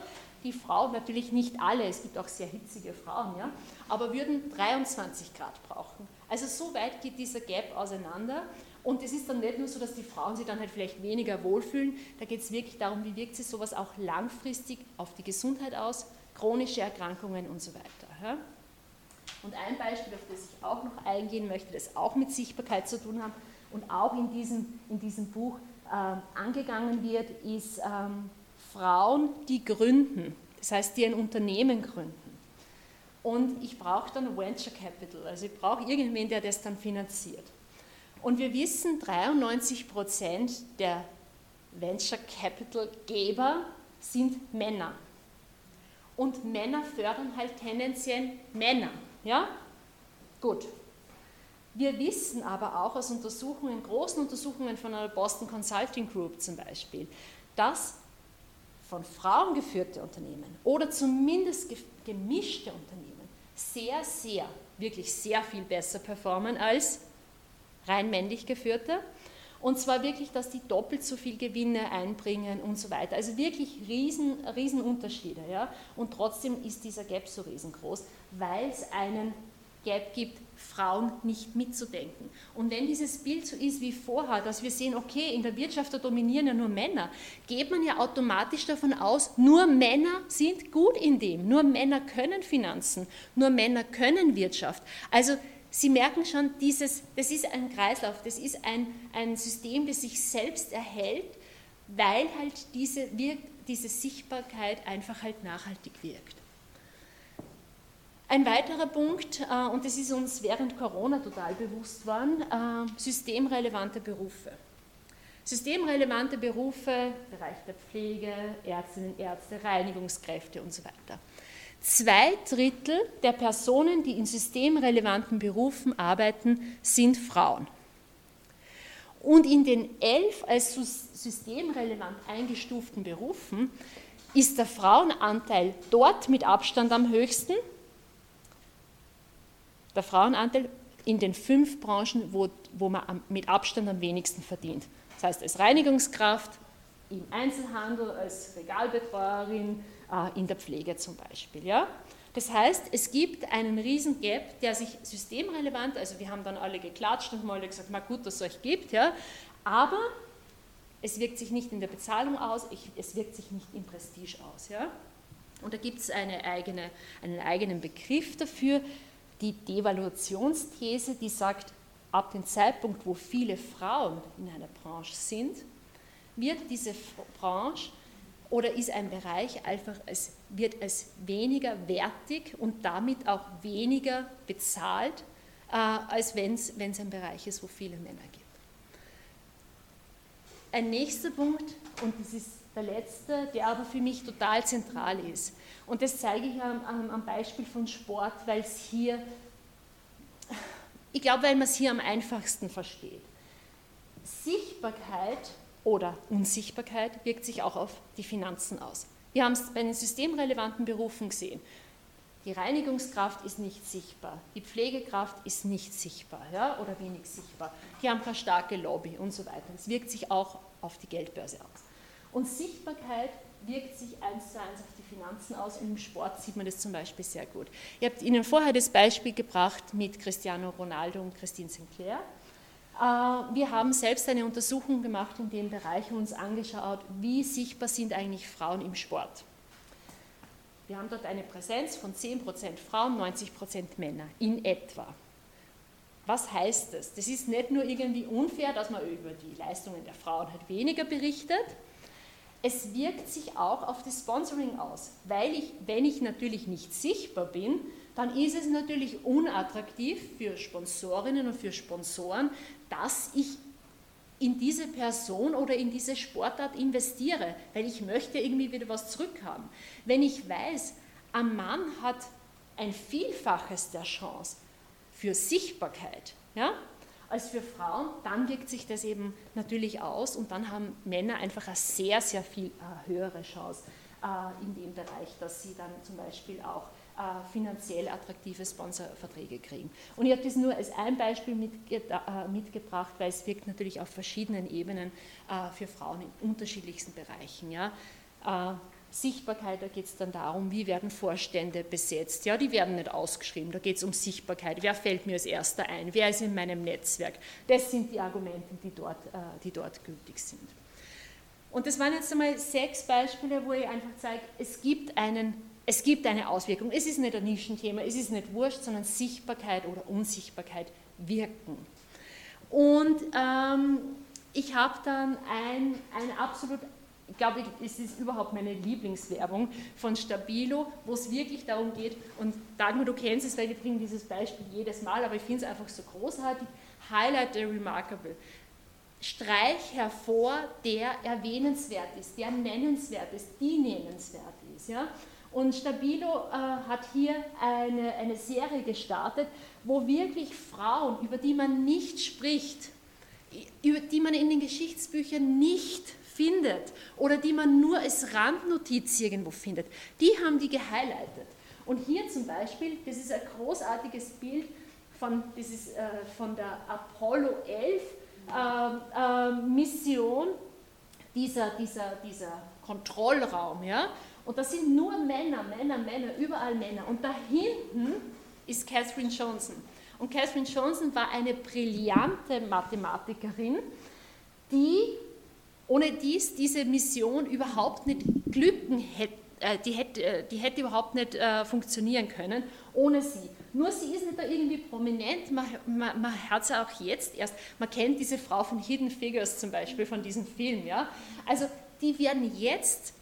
Die Frau, natürlich nicht alle, es gibt auch sehr hitzige Frauen, ja, aber würden 23 Grad brauchen. Also so weit geht dieser Gap auseinander. Und es ist dann nicht nur so, dass die Frauen sich dann halt vielleicht weniger wohlfühlen, da geht es wirklich darum, wie wirkt sich sowas auch langfristig auf die Gesundheit aus, chronische Erkrankungen und so weiter. Und ein Beispiel, auf das ich auch noch eingehen möchte, das auch mit Sichtbarkeit zu tun hat und auch in diesem, in diesem Buch äh, angegangen wird, ist ähm, Frauen, die gründen, das heißt, die ein Unternehmen gründen. Und ich brauche dann Venture Capital, also ich brauche irgendwen, der das dann finanziert. Und wir wissen, 93 Prozent der Venture Capital Geber sind Männer. Und Männer fördern halt tendenziell Männer. Ja? Gut. Wir wissen aber auch aus Untersuchungen, großen Untersuchungen von der Boston Consulting Group zum Beispiel, dass von Frauen geführte Unternehmen oder zumindest gemischte Unternehmen sehr, sehr, wirklich sehr viel besser performen als rein männlich geführte. Und zwar wirklich, dass die doppelt so viel Gewinne einbringen und so weiter. Also wirklich riesen, riesen Unterschiede. Ja? Und trotzdem ist dieser Gap so riesengroß, weil es einen Gap gibt, Frauen nicht mitzudenken. Und wenn dieses Bild so ist wie vorher, dass wir sehen, okay, in der Wirtschaft da dominieren ja nur Männer, geht man ja automatisch davon aus, nur Männer sind gut in dem, nur Männer können Finanzen, nur Männer können Wirtschaft. Also Sie merken schon, dieses, das ist ein Kreislauf, das ist ein, ein System, das sich selbst erhält, weil halt diese, diese Sichtbarkeit einfach halt nachhaltig wirkt. Ein weiterer Punkt, äh, und das ist uns während Corona total bewusst worden, äh, systemrelevante Berufe. Systemrelevante Berufe, Bereich der Pflege, Ärztinnen, Ärzte, Reinigungskräfte und so weiter. Zwei Drittel der Personen, die in systemrelevanten Berufen arbeiten, sind Frauen. Und in den elf als systemrelevant eingestuften Berufen ist der Frauenanteil dort mit Abstand am höchsten. Der Frauenanteil in den fünf Branchen, wo, wo man mit Abstand am wenigsten verdient. Das heißt, als Reinigungskraft, im Einzelhandel, als Regalbetreuerin, in der Pflege zum Beispiel. Ja? Das heißt, es gibt einen riesen Gap, der sich systemrelevant, also wir haben dann alle geklatscht und mal gesagt, na gut, dass es euch gibt, ja, aber es wirkt sich nicht in der Bezahlung aus, es wirkt sich nicht im Prestige aus. Ja? Und da gibt es eine eigene, einen eigenen Begriff dafür, die Devaluationsthese, die sagt, ab dem Zeitpunkt, wo viele Frauen in einer Branche sind, wird diese Branche oder ist ein Bereich einfach, es wird es weniger wertig und damit auch weniger bezahlt, äh, als wenn es ein Bereich ist, wo viele Männer gibt. Ein nächster Punkt, und das ist der letzte, der aber für mich total zentral ist. Und das zeige ich am, am Beispiel von Sport, weil es hier, ich glaube, weil man es hier am einfachsten versteht. Sichtbarkeit oder Unsichtbarkeit wirkt sich auch auf die Finanzen aus. Wir haben es bei den systemrelevanten Berufen gesehen. Die Reinigungskraft ist nicht sichtbar, die Pflegekraft ist nicht sichtbar ja, oder wenig sichtbar. Die haben keine starke Lobby und so weiter. Es wirkt sich auch auf die Geldbörse aus. Und Sichtbarkeit wirkt sich eins zu eins auf die Finanzen aus und im Sport sieht man das zum Beispiel sehr gut. Ihr habt Ihnen vorher das Beispiel gebracht mit Cristiano Ronaldo und Christine Sinclair. Äh, wir haben selbst eine Untersuchung gemacht in dem Bereich und uns angeschaut, wie sichtbar sind eigentlich Frauen im Sport. Wir haben dort eine Präsenz von 10% Frauen, 90% Männer in etwa. Was heißt das? Das ist nicht nur irgendwie unfair, dass man über die Leistungen der Frauen halt weniger berichtet, es wirkt sich auch auf das Sponsoring aus, weil ich, wenn ich natürlich nicht sichtbar bin, dann ist es natürlich unattraktiv für Sponsorinnen und für Sponsoren, dass ich in diese Person oder in diese Sportart investiere, weil ich möchte irgendwie wieder was zurückhaben. Wenn ich weiß, ein Mann hat ein Vielfaches der Chance für Sichtbarkeit, ja, als für Frauen, dann wirkt sich das eben natürlich aus und dann haben Männer einfach eine sehr, sehr viel äh, höhere Chance äh, in dem Bereich, dass sie dann zum Beispiel auch finanziell attraktive Sponsorverträge kriegen. Und ich habe das nur als ein Beispiel mitge äh, mitgebracht, weil es wirkt natürlich auf verschiedenen Ebenen äh, für Frauen in unterschiedlichsten Bereichen. Ja. Äh, Sichtbarkeit, da geht es dann darum, wie werden Vorstände besetzt. Ja, die werden nicht ausgeschrieben, da geht es um Sichtbarkeit. Wer fällt mir als erster ein? Wer ist in meinem Netzwerk? Das sind die Argumente, die dort, äh, die dort gültig sind. Und das waren jetzt einmal sechs Beispiele, wo ich einfach zeige, es gibt, einen, es gibt eine Auswirkung. Es ist nicht ein Nischenthema, es ist nicht wurscht, sondern Sichtbarkeit oder Unsichtbarkeit wirken. Und ähm, ich habe dann ein, ein absolut ich glaube, es ist überhaupt meine Lieblingswerbung von Stabilo, wo es wirklich darum geht, und Dagmar, du kennst es, weil wir bringen dieses Beispiel jedes Mal, aber ich finde es einfach so großartig, Highlight the Remarkable. Streich hervor, der erwähnenswert ist, der nennenswert ist, die nennenswert ist. Ja? Und Stabilo äh, hat hier eine, eine Serie gestartet, wo wirklich Frauen, über die man nicht spricht, über die man in den Geschichtsbüchern nicht findet oder die man nur als Randnotiz irgendwo findet, die haben die gehighlightet. Und hier zum Beispiel, das ist ein großartiges Bild von, das ist, äh, von der Apollo 11 äh, äh, Mission, dieser, dieser, dieser Kontrollraum. Ja? Und das sind nur Männer, Männer, Männer, überall Männer. Und da hinten ist Catherine Johnson. Und Catherine Johnson war eine brillante Mathematikerin, die ohne dies diese Mission überhaupt nicht glücken hätte, äh, die hätte, äh, die hätte überhaupt nicht äh, funktionieren können ohne sie. Nur sie ist nicht da irgendwie prominent, man, man, man hört sie auch jetzt erst, man kennt diese Frau von Hidden Figures zum Beispiel, von diesem Film. Ja? Also die werden jetzt,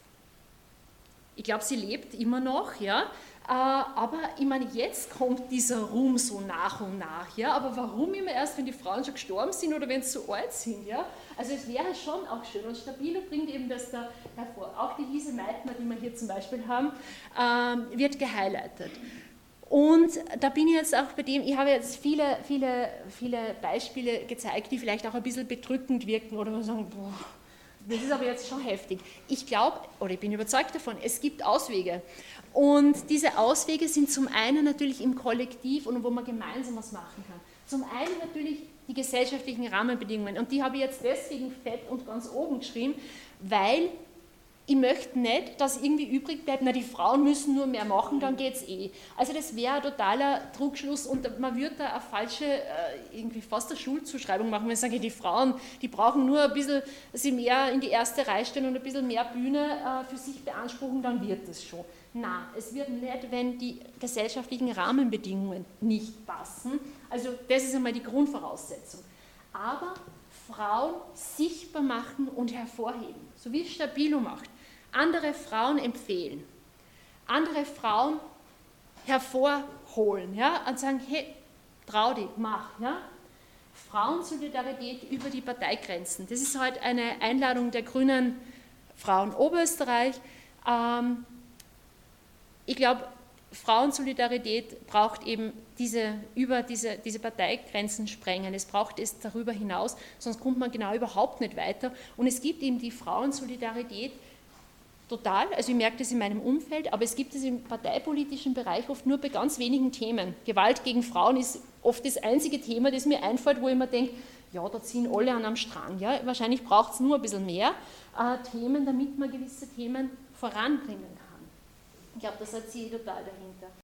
ich glaube, sie lebt immer noch, ja, äh, aber ich meine, jetzt kommt dieser Ruhm so nach und nach. Ja? Aber warum immer erst, wenn die Frauen schon gestorben sind oder wenn sie so alt sind? Ja? Also es wäre schon auch schön. Und Stabilo bringt eben das da hervor. Auch die Lise Meitner, die wir hier zum Beispiel haben, ähm, wird gehighlightet. Und da bin ich jetzt auch bei dem, ich habe jetzt viele, viele, viele Beispiele gezeigt, die vielleicht auch ein bisschen bedrückend wirken oder sagen, boah, das ist aber jetzt schon heftig. Ich glaube, oder ich bin überzeugt davon, es gibt Auswege. Und diese Auswege sind zum einen natürlich im Kollektiv und wo man gemeinsam was machen kann. Zum einen natürlich die gesellschaftlichen Rahmenbedingungen. Und die habe ich jetzt deswegen fett und ganz oben geschrieben, weil ich möchte nicht, dass irgendwie übrig bleibt, na, die Frauen müssen nur mehr machen, dann geht es eh. Also das wäre ein totaler Trugschluss und man würde da eine falsche, äh, irgendwie fast eine Schulzuschreibung machen, wenn ich sage, die Frauen, die brauchen nur ein bisschen, sie mehr in die erste Reihe stellen und ein bisschen mehr Bühne äh, für sich beanspruchen, dann wird es schon. Na, es wird nicht, wenn die gesellschaftlichen Rahmenbedingungen nicht passen. Also das ist einmal die Grundvoraussetzung. Aber Frauen sichtbar machen und hervorheben, so wie es Stabilo macht andere Frauen empfehlen, andere Frauen hervorholen ja, und sagen, hey, trau dich, mach. Ja. Frauensolidarität über die Parteigrenzen. Das ist heute eine Einladung der Grünen Frauen Oberösterreich. Ähm, ich glaube, Frauensolidarität braucht eben diese, über diese, diese Parteigrenzen sprengen. Es braucht es darüber hinaus, sonst kommt man genau überhaupt nicht weiter. Und es gibt eben die Frauensolidarität, Total, also ich merke das in meinem Umfeld, aber es gibt es im parteipolitischen Bereich oft nur bei ganz wenigen Themen. Gewalt gegen Frauen ist oft das einzige Thema, das mir einfällt, wo ich mir denke, ja, da ziehen alle an am Strang. Ja? Wahrscheinlich braucht es nur ein bisschen mehr äh, Themen, damit man gewisse Themen voranbringen kann. Ich glaube, das hat sie total dahinter.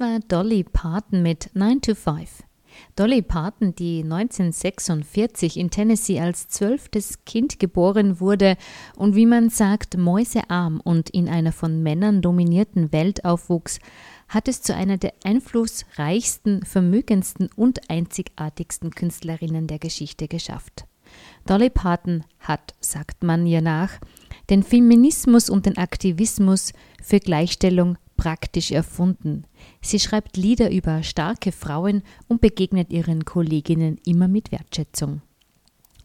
War Dolly Parton mit 9 to 5. Dolly Parton, die 1946 in Tennessee als zwölftes Kind geboren wurde und wie man sagt, mäusearm und in einer von Männern dominierten Welt aufwuchs, hat es zu einer der einflussreichsten, vermögendsten und einzigartigsten Künstlerinnen der Geschichte geschafft. Dolly Parton hat, sagt man ihr nach, den Feminismus und den Aktivismus für Gleichstellung praktisch erfunden. Sie schreibt Lieder über starke Frauen und begegnet ihren Kolleginnen immer mit Wertschätzung.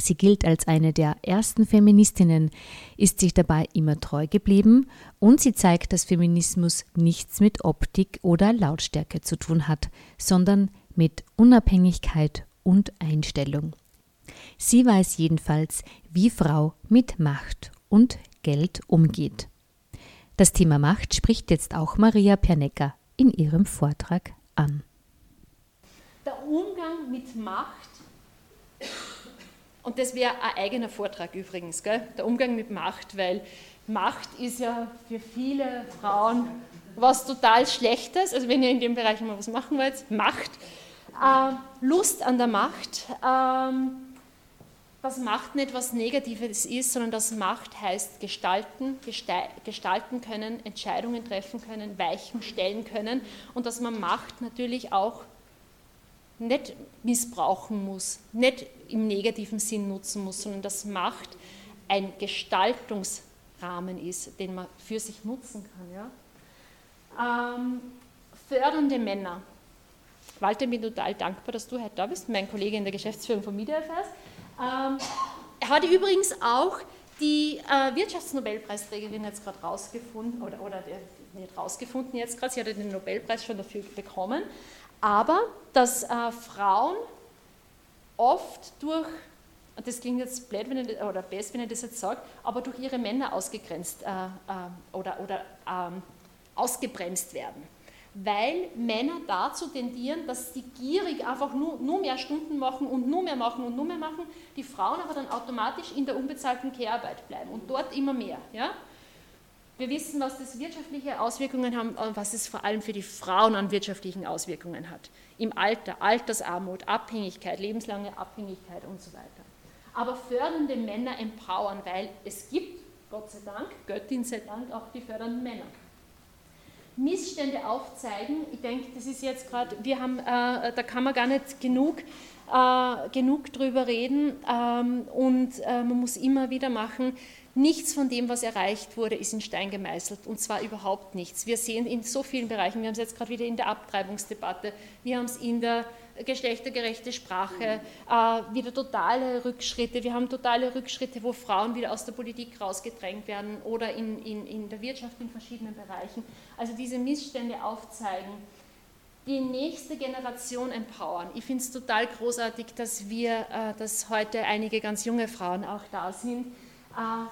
Sie gilt als eine der ersten Feministinnen, ist sich dabei immer treu geblieben und sie zeigt, dass Feminismus nichts mit Optik oder Lautstärke zu tun hat, sondern mit Unabhängigkeit und Einstellung. Sie weiß jedenfalls, wie Frau mit Macht und Geld umgeht. Das Thema Macht spricht jetzt auch Maria Pernecker in ihrem Vortrag an. Der Umgang mit Macht, und das wäre ein eigener Vortrag übrigens, gell? der Umgang mit Macht, weil Macht ist ja für viele Frauen was total Schlechtes, also wenn ihr in dem Bereich mal was machen wollt, Macht, äh, Lust an der Macht, ähm, dass Macht nicht was Negatives ist, sondern dass Macht heißt gestalten, gestalten können, Entscheidungen treffen können, Weichen stellen können und dass man Macht natürlich auch nicht missbrauchen muss, nicht im negativen Sinn nutzen muss, sondern dass Macht ein Gestaltungsrahmen ist, den man für sich nutzen kann. Ja? Ähm, fördernde Männer. Walter, ich bin total dankbar, dass du heute da bist, mein Kollege in der Geschäftsführung von Media Affairs. Ähm, er hat übrigens auch die äh, Wirtschaftsnobelpreisträgerin jetzt gerade rausgefunden, oder, oder der, nicht rausgefunden jetzt gerade, sie hat ja den Nobelpreis schon dafür bekommen, aber dass äh, Frauen oft durch, das klingt jetzt blöd, wenn ich, oder best, wenn ich das jetzt sage, aber durch ihre Männer ausgegrenzt äh, äh, oder, oder ähm, ausgebremst werden. Weil Männer dazu tendieren, dass sie gierig einfach nur, nur mehr Stunden machen und nur mehr machen und nur mehr machen, die Frauen aber dann automatisch in der unbezahlten Care-Arbeit bleiben und dort immer mehr. Ja? Wir wissen, was das wirtschaftliche Auswirkungen haben, äh, was es vor allem für die Frauen an wirtschaftlichen Auswirkungen hat. Im Alter, Altersarmut, Abhängigkeit, lebenslange Abhängigkeit und so weiter. Aber fördernde Männer empowern, weil es gibt, Gott sei Dank, Göttin sei Dank, auch die fördernden Männer. Missstände aufzeigen, ich denke, das ist jetzt gerade, wir haben, äh, da kann man gar nicht genug, äh, genug drüber reden. Ähm, und äh, man muss immer wieder machen, nichts von dem, was erreicht wurde, ist in Stein gemeißelt. Und zwar überhaupt nichts. Wir sehen in so vielen Bereichen, wir haben es jetzt gerade wieder in der Abtreibungsdebatte, wir haben es in der geschlechtergerechte Sprache, äh, wieder totale Rückschritte. Wir haben totale Rückschritte, wo Frauen wieder aus der Politik rausgedrängt werden oder in, in, in der Wirtschaft in verschiedenen Bereichen. Also diese Missstände aufzeigen, die nächste Generation empowern. Ich finde es total großartig, dass wir, äh, dass heute einige ganz junge Frauen auch da sind,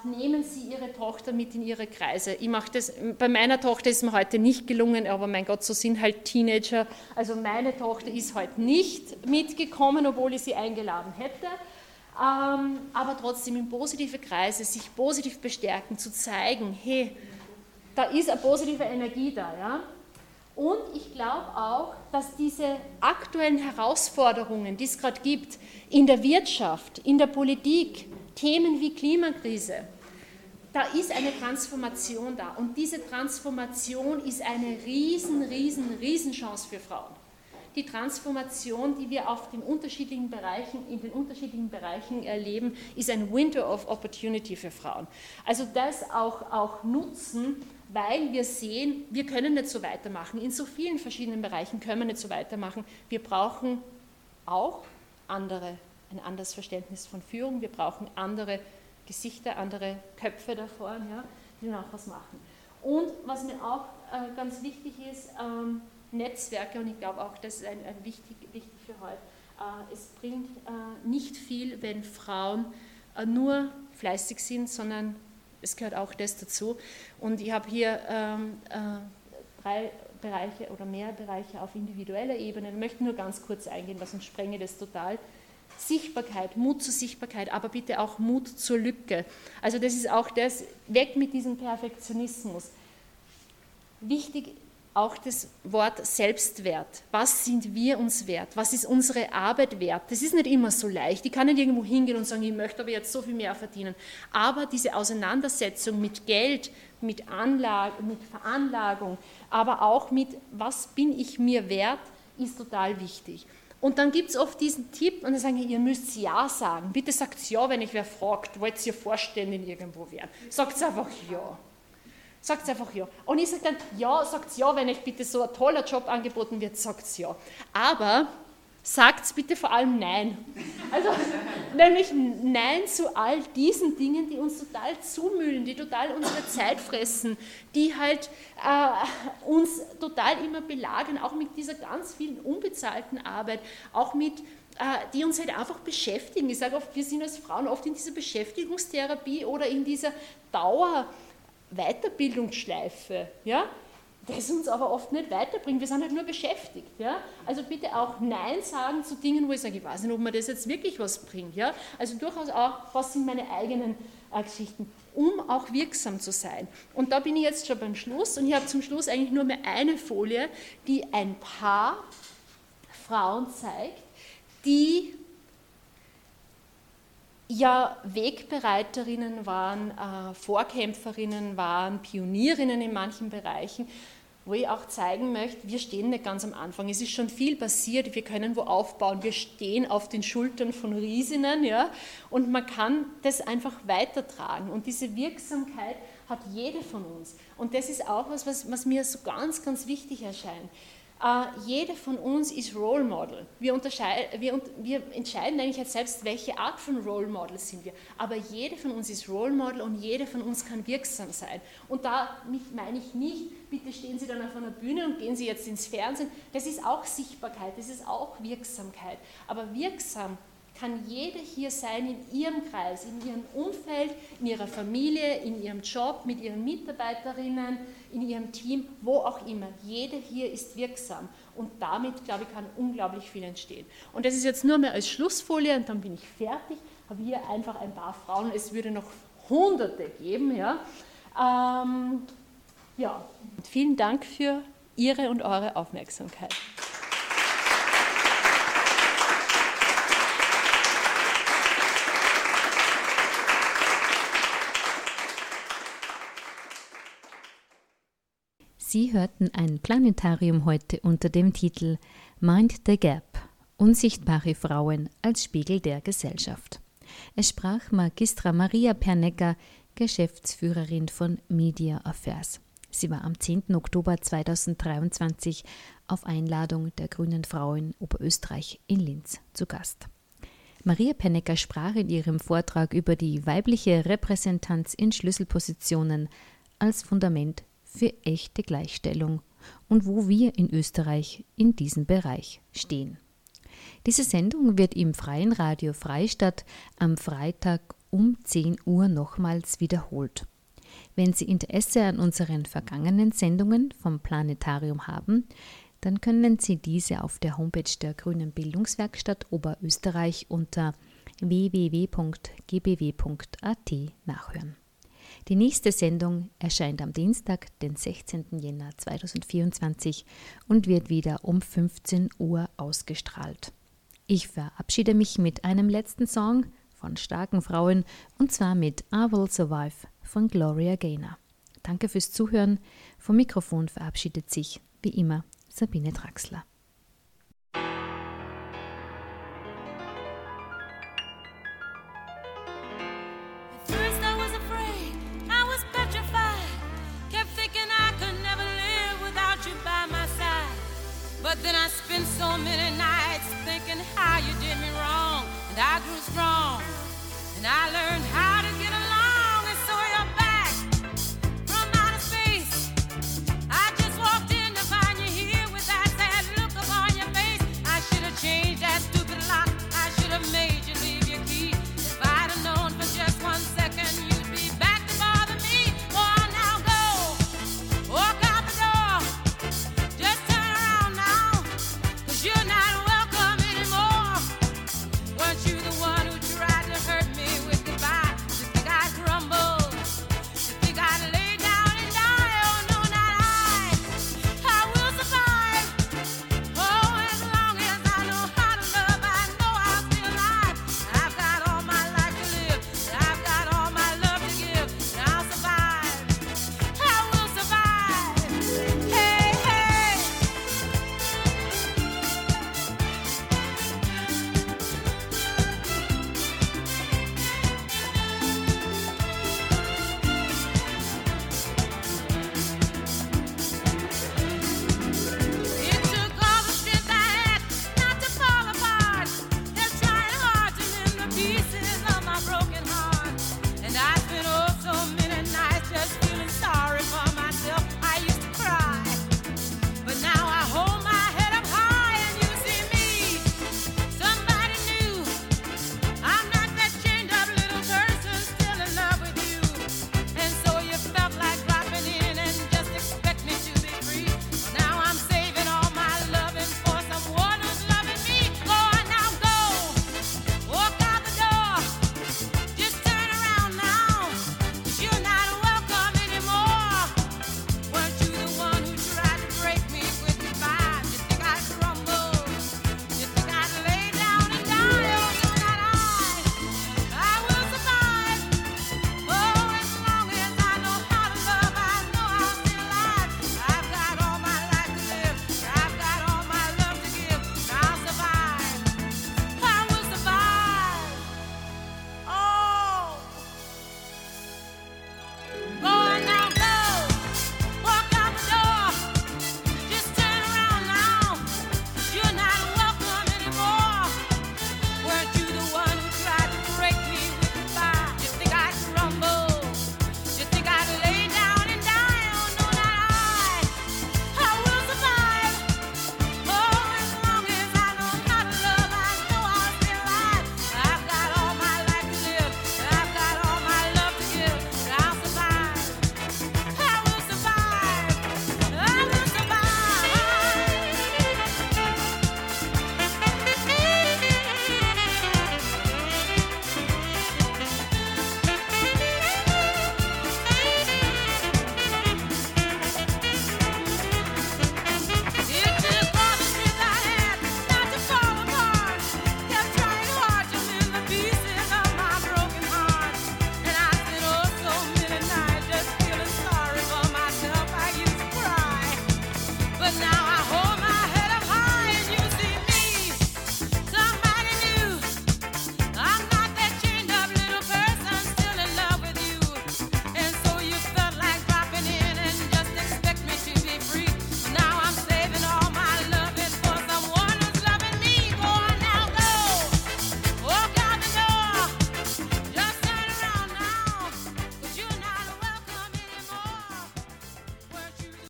nehmen Sie Ihre Tochter mit in Ihre Kreise. Ich mache das, bei meiner Tochter ist mir heute nicht gelungen, aber mein Gott, so sind halt Teenager. Also meine Tochter ist heute nicht mitgekommen, obwohl ich sie eingeladen hätte. Ähm, aber trotzdem in positive Kreise, sich positiv bestärken, zu zeigen, hey, da ist eine positive Energie da. Ja? Und ich glaube auch, dass diese aktuellen Herausforderungen, die es gerade gibt, in der Wirtschaft, in der Politik, Themen wie Klimakrise, da ist eine Transformation da. Und diese Transformation ist eine riesen, riesen, riesen Chance für Frauen. Die Transformation, die wir auf den unterschiedlichen Bereichen, in den unterschiedlichen Bereichen erleben, ist ein Window of Opportunity für Frauen. Also das auch, auch nutzen, weil wir sehen, wir können nicht so weitermachen. In so vielen verschiedenen Bereichen können wir nicht so weitermachen. Wir brauchen auch andere, ein anderes Verständnis von Führung. Wir brauchen andere Gesichter, andere Köpfe da vorne, ja, die dann auch was machen. Und was mir auch äh, ganz wichtig ist, ähm, Netzwerke, und ich glaube auch, das ist ein, ein wichtig, wichtig für heute. Äh, es bringt äh, nicht viel, wenn Frauen äh, nur fleißig sind, sondern es gehört auch das dazu. Und ich habe hier ähm, äh, drei Bereiche oder mehr Bereiche auf individueller Ebene. Ich möchte nur ganz kurz eingehen, was sonst sprenge das total. Sichtbarkeit, Mut zur Sichtbarkeit, aber bitte auch Mut zur Lücke. Also das ist auch das, weg mit diesem Perfektionismus. Wichtig auch das Wort Selbstwert. Was sind wir uns wert? Was ist unsere Arbeit wert? Das ist nicht immer so leicht. Ich kann nicht irgendwo hingehen und sagen, ich möchte aber jetzt so viel mehr verdienen. Aber diese Auseinandersetzung mit Geld, mit, Anlage, mit Veranlagung, aber auch mit, was bin ich mir wert, ist total wichtig. Und dann gibt es oft diesen Tipp und dann sagen, ihr müsst Ja sagen. Bitte sagt Ja, wenn ich wer fragt, wollt ihr Vorständin irgendwo werden? Sagt einfach Ja. Sagt einfach ja. Und ich sage dann, ja, sagt ja, wenn euch bitte so ein toller Job angeboten wird, sagt ja. Aber sagt bitte vor allem Nein. Also nämlich Nein zu all diesen Dingen, die uns total zumüllen, die total unsere Zeit fressen, die halt äh, uns total immer belagern, auch mit dieser ganz vielen unbezahlten Arbeit, auch mit äh, die uns halt einfach beschäftigen. Ich sage oft, wir sind als Frauen oft in dieser Beschäftigungstherapie oder in dieser Dauer Weiterbildungsschleife, ja, das uns aber oft nicht weiterbringt. Wir sind halt nur beschäftigt. Ja? Also bitte auch Nein sagen zu Dingen, wo ich sage, ich weiß nicht, ob mir das jetzt wirklich was bringt. Ja? Also durchaus auch, was sind meine eigenen äh, Geschichten, um auch wirksam zu sein. Und da bin ich jetzt schon beim Schluss und ich habe zum Schluss eigentlich nur mehr eine Folie, die ein paar Frauen zeigt, die ja Wegbereiterinnen waren, äh, Vorkämpferinnen waren, Pionierinnen in manchen Bereichen, wo ich auch zeigen möchte, wir stehen nicht ganz am Anfang. Es ist schon viel passiert, wir können wo aufbauen, wir stehen auf den Schultern von Riesinnen, ja, und man kann das einfach weitertragen. Und diese Wirksamkeit hat jede von uns. Und das ist auch was, was, was mir so ganz, ganz wichtig erscheint. Uh, jede von uns ist Role Model. Wir, wir, wir, entscheiden eigentlich selbst, welche Art von Role Model sind wir. Aber jede von uns ist Role Model und jede von uns kann wirksam sein. Und damit meine ich nicht, bitte stehen Sie dann auf einer Bühne und gehen Sie jetzt ins Fernsehen. Das ist auch Sichtbarkeit, das ist auch Wirksamkeit. Aber wirksam kann jede hier sein in ihrem Kreis, in ihrem Umfeld, in ihrer Familie, in ihrem Job, mit ihren Mitarbeiterinnen, in ihrem Team, wo auch immer. Jede hier ist wirksam und damit, glaube ich, kann unglaublich viel entstehen. Und das ist jetzt nur mehr als Schlussfolie und dann bin ich fertig. Habe hier einfach ein paar Frauen, es würde noch Hunderte geben. Ja, ähm, ja. Vielen Dank für Ihre und eure Aufmerksamkeit. Sie hörten ein Planetarium heute unter dem Titel Mind the Gap Unsichtbare Frauen als Spiegel der Gesellschaft. Es sprach Magistra Maria Pernecker, Geschäftsführerin von Media Affairs. Sie war am 10. Oktober 2023 auf Einladung der Grünen Frauen Oberösterreich in Linz zu Gast. Maria Pennecker sprach in ihrem Vortrag über die weibliche Repräsentanz in Schlüsselpositionen als Fundament für echte Gleichstellung und wo wir in Österreich in diesem Bereich stehen. Diese Sendung wird im Freien Radio Freistadt am Freitag um 10 Uhr nochmals wiederholt. Wenn Sie Interesse an unseren vergangenen Sendungen vom Planetarium haben, dann können Sie diese auf der Homepage der Grünen Bildungswerkstatt Oberösterreich unter www.gbw.at nachhören. Die nächste Sendung erscheint am Dienstag, den 16. Jänner 2024 und wird wieder um 15 Uhr ausgestrahlt. Ich verabschiede mich mit einem letzten Song von starken Frauen und zwar mit I Will Survive von Gloria Gaynor. Danke fürs Zuhören. Vom Mikrofon verabschiedet sich wie immer Sabine Draxler.